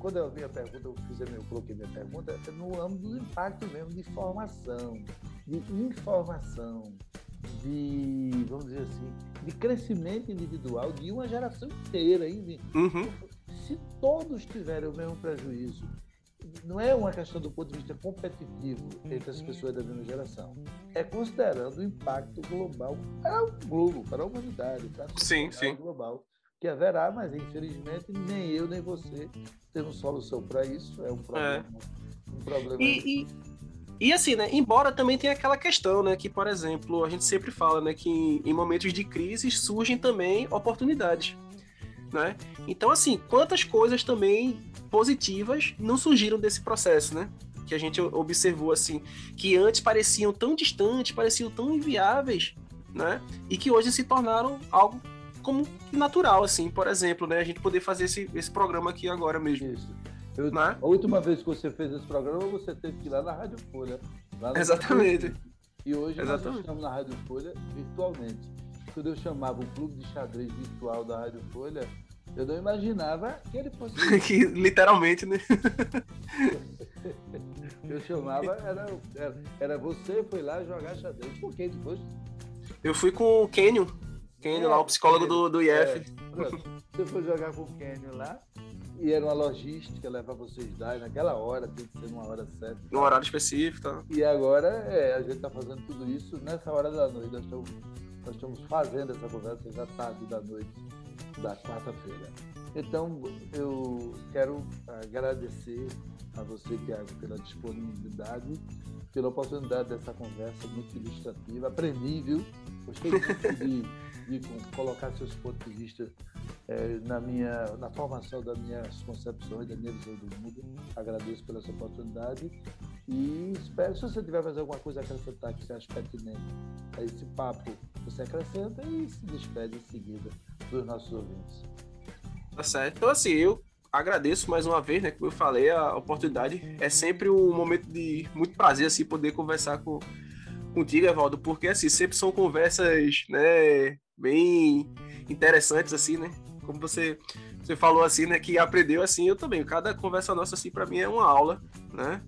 B: quando eu vi a pergunta, eu, fiz a minha, eu coloquei minha pergunta é no âmbito do impacto mesmo de formação, de informação, de, vamos dizer assim, de crescimento individual de uma geração inteira. Hein?
D: Uhum.
B: Se todos tiverem o mesmo prejuízo, não é uma questão do ponto de vista competitivo entre as pessoas da mesma geração. É considerando o impacto global para o globo, para a humanidade, para a
D: sim, sim.
B: global. Que haverá, mas infelizmente nem eu nem você temos solução para isso. É um problema. É. Um problema.
D: E, e e assim, né, embora também tenha aquela questão, né, que, por exemplo, a gente sempre fala, né, que em momentos de crise surgem também oportunidades, né? Então, assim, quantas coisas também positivas não surgiram desse processo, né? Que a gente observou, assim, que antes pareciam tão distantes, pareciam tão inviáveis, né? E que hoje se tornaram algo como natural, assim, por exemplo, né? A gente poder fazer esse, esse programa aqui agora mesmo.
B: Isso. Eu, né? A última vez que você fez esse programa, você teve que ir lá na Rádio Folha.
D: Exatamente.
B: E hoje Exatamente. nós estamos na Rádio Folha virtualmente. Quando eu chamava o clube de xadrez virtual da Rádio Folha, eu não imaginava que ele fosse.
D: que, literalmente, né?
B: eu chamava, era, era, era, você foi lá jogar xadrez. Por que depois?
D: Eu fui com o Kenyon. Kenyon é, lá, o psicólogo do, do IF. É,
B: você foi jogar com o Kenyon lá e era uma logística levar vocês lá, naquela hora, tem que ser numa hora certa.
D: Num horário específico, tá?
B: E agora é, a gente está fazendo tudo isso nessa hora da noite. Nós estamos, nós estamos fazendo essa conversa já tarde da noite da quarta-feira. Então, eu quero agradecer a você, Tiago, pela disponibilidade, pela oportunidade dessa conversa muito ilustrativa. Aprendi, viu? Gostei muito de colocar seus pontos de vista é, na minha na formação das minhas concepções, da minha visão do mundo. Agradeço pela sua oportunidade e espero, se você tiver fazer alguma coisa a acrescentar que você acha pertinente a esse papo, você acrescenta e se despede em seguida dos nossos ouvintes.
D: Tá certo. Então, assim, eu agradeço mais uma vez, né? Como eu falei, a oportunidade é sempre um momento de muito prazer, assim, poder conversar com contigo, Evaldo, porque assim, sempre são conversas, né, bem interessantes, assim, né? Como você, você falou, assim, né? Que aprendeu, assim, eu também. Cada conversa nossa, assim, para mim é uma aula, né?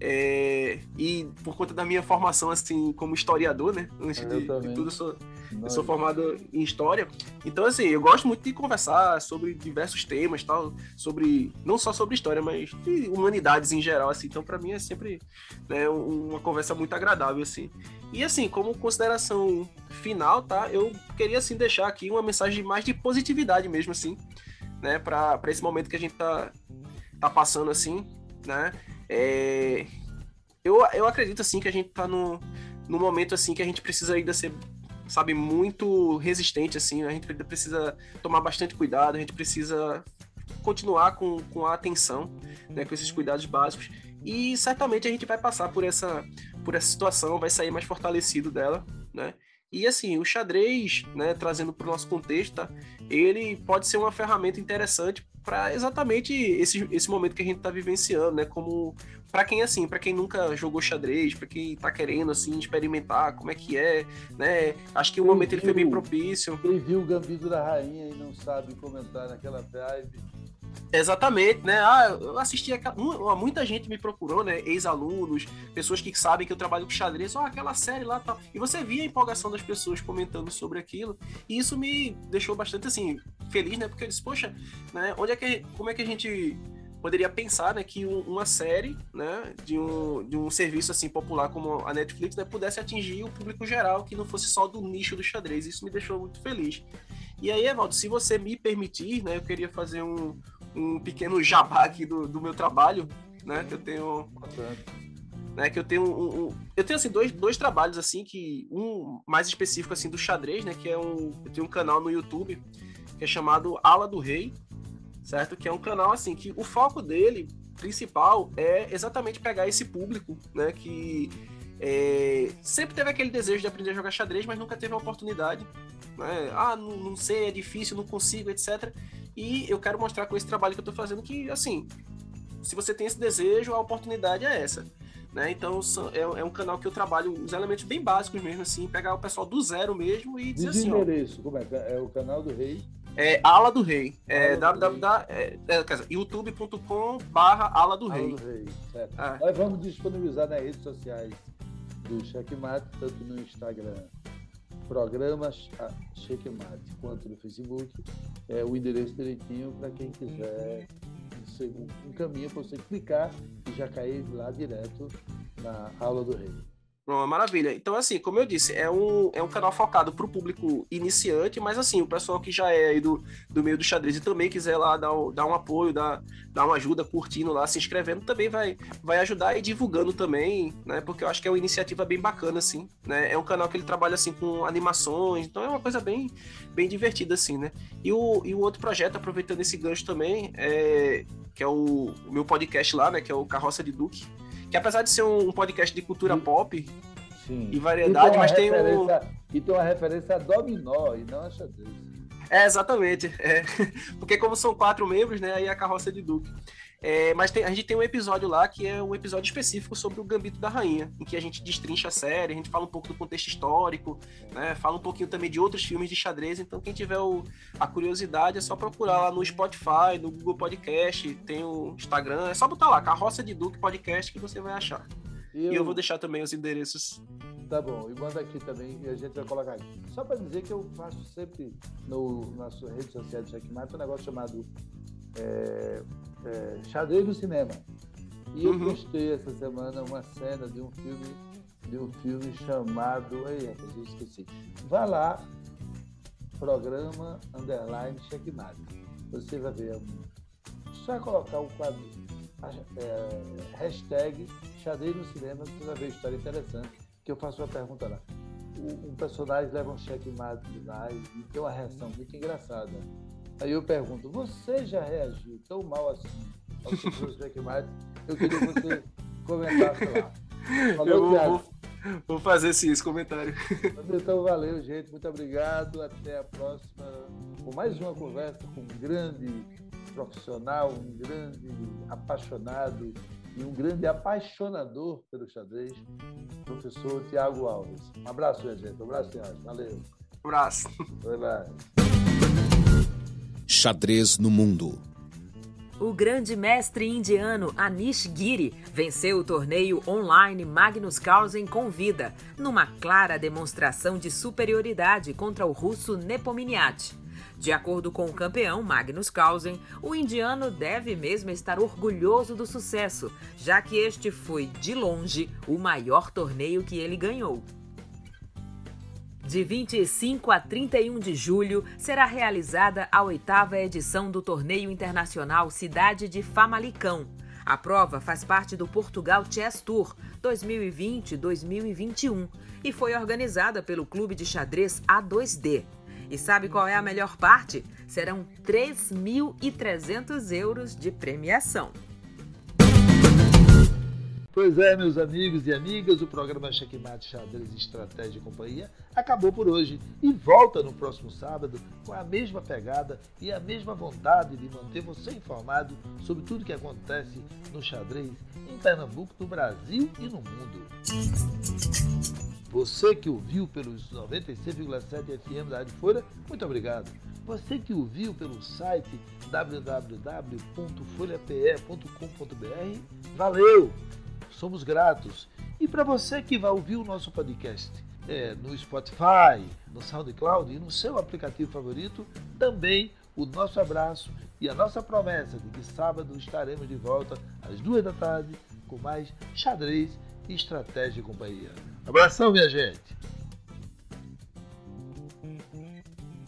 D: É, e por conta da minha formação assim como historiador, né? Antes de, de, tudo, eu sou, eu sou formado em história. Então, assim, eu gosto muito de conversar sobre diversos temas, tal, sobre não só sobre história, mas de humanidades em geral, assim. Então, para mim é sempre né, uma conversa muito agradável, assim. E assim, como consideração final, tá? Eu queria assim deixar aqui uma mensagem mais de positividade mesmo, assim, né? Para esse momento que a gente tá, tá passando, assim, né? É, eu, eu acredito assim que a gente tá no, no momento assim que a gente precisa ainda ser sabe muito resistente assim a gente precisa tomar bastante cuidado a gente precisa continuar com, com a atenção né, com esses cuidados básicos. E certamente a gente vai passar por essa por essa situação vai sair mais fortalecido dela né e assim, o xadrez, né, trazendo para o nosso contexto, tá? ele pode ser uma ferramenta interessante para exatamente esse, esse momento que a gente está vivenciando, né? Como para quem assim, para quem nunca jogou xadrez, para quem está querendo assim experimentar como é que é, né? Acho que o momento ele foi bem propício.
B: Quem viu o Gambito da Rainha e não sabe comentar naquela vibe,
D: Exatamente, né? Ah, eu assisti aquela. Muita gente me procurou, né? Ex-alunos, pessoas que sabem que eu trabalho com xadrez, ó, oh, aquela série lá tal. E você via a empolgação das pessoas comentando sobre aquilo. E isso me deixou bastante assim, feliz, né? Porque eu disse, poxa, né? Onde é que. Como é que a gente poderia pensar né, que uma série né, de, um, de um serviço assim popular como a Netflix né, pudesse atingir o público geral, que não fosse só do nicho do xadrez. Isso me deixou muito feliz. E aí, Evaldo, se você me permitir, né, eu queria fazer um, um pequeno jabá aqui do, do meu trabalho, né? Que eu tenho. Né, que eu tenho um, um, eu tenho assim dois, dois trabalhos assim que um mais específico assim do xadrez né que é um eu tenho um canal no YouTube que é chamado Ala do Rei certo que é um canal assim que o foco dele principal é exatamente pegar esse público né que é, sempre teve aquele desejo de aprender a jogar xadrez mas nunca teve a oportunidade né? ah não, não sei é difícil não consigo etc e eu quero mostrar com esse trabalho que eu estou fazendo que, assim, se você tem esse desejo, a oportunidade é essa. Né? Então é, é, um canal que eu trabalho os elementos bem básicos mesmo, assim, pegar o pessoal do zero mesmo e dizer assim.
B: endereço, como é? É o canal do Rei?
D: É Ala do Rei. É. É, é, youtube.com barra Ala do Rei.
B: Nós vamos disponibilizar nas redes sociais do Checkmate, tanto no Instagram programa Checkmate, quanto no Facebook, é o endereço direitinho para quem quiser um caminho para você clicar e já cair lá direto na aula do rei.
D: Uma maravilha. Então, assim, como eu disse, é um, é um canal focado para o público iniciante, mas assim, o pessoal que já é do, do meio do xadrez e também quiser lá dar, dar um apoio, dar, dar uma ajuda, curtindo lá, se inscrevendo, também vai, vai ajudar e divulgando também, né? Porque eu acho que é uma iniciativa bem bacana, assim, né? É um canal que ele trabalha, assim, com animações, então é uma coisa bem, bem divertida, assim, né? E o, e o outro projeto, aproveitando esse gancho também, é, que é o, o meu podcast lá, né? Que é o Carroça de Duque que apesar de ser um podcast de cultura Sim. pop Sim. e variedade, mas tem um.
B: E tem uma referência a dominó e não a xadrez.
D: É, exatamente. É. Porque como são quatro membros, né? Aí é a carroça de Duque. É, mas tem, a gente tem um episódio lá que é um episódio específico sobre o Gambito da Rainha, em que a gente destrincha a série, a gente fala um pouco do contexto histórico, né, fala um pouquinho também de outros filmes de xadrez. Então, quem tiver o, a curiosidade é só procurar lá no Spotify, no Google Podcast, tem o Instagram, é só botar lá, Carroça de Duque Podcast, que você vai achar. E eu... e eu vou deixar também os endereços.
B: Tá bom, e manda aqui também e a gente vai colocar aqui. Só para dizer que eu faço sempre no, nas redes sociais do Checkmate um negócio chamado é, é, Xadrez no Cinema. E eu uhum. postei essa semana uma cena de um filme, de um filme chamado. Aí, eu esqueci. Vá lá, programa underline checkmate. Você vai ver. Só colocar o quadro. É, hashtag xadrez no cinema, você vai ver história interessante. Que eu faço uma pergunta lá. um personagem leva um checkmate lá e tem uma reação muito engraçada. Aí eu pergunto, você já reagiu tão mal assim ao Sr. Checkmate? Eu queria que você comentasse lá.
D: Falou, eu vou, vou, fazer sim esse comentário.
B: Então valeu, gente. Muito obrigado. Até a próxima. Com mais uma conversa com um grande profissional, um grande apaixonado e um grande apaixonador pelo xadrez, professor Tiago Alves. Um abraço, gente. Um abraço, Tiago. Valeu.
D: Um abraço.
B: Lá.
A: Xadrez no Mundo.
C: O grande mestre indiano Anish Giri venceu o torneio online Magnus Carlsen com vida, numa clara demonstração de superioridade contra o russo Nepomniachtchi. De acordo com o campeão Magnus Carlsen, o indiano deve mesmo estar orgulhoso do sucesso, já que este foi, de longe, o maior torneio que ele ganhou. De 25 a 31 de julho será realizada a oitava edição do Torneio Internacional Cidade de Famalicão. A prova faz parte do Portugal Chess Tour 2020-2021 e foi organizada pelo Clube de Xadrez A2D. E sabe qual é a melhor parte? Serão 3.300 euros de premiação.
B: Pois é, meus amigos e amigas, o programa Checkmate Xadrez Estratégia e Companhia acabou por hoje e volta no próximo sábado com a mesma pegada e a mesma vontade de manter você informado sobre tudo que acontece no xadrez em Pernambuco, no Brasil e no mundo. Você que ouviu pelos 96,7 FM da Rádio Folha, muito obrigado. Você que ouviu pelo site www.folhape.com.br, valeu! Somos gratos. E para você que vai ouvir o nosso podcast é, no Spotify, no SoundCloud e no seu aplicativo favorito, também o nosso abraço e a nossa promessa de que sábado estaremos de volta às duas da tarde com mais xadrez, estratégia e companhia. Abração, minha gente!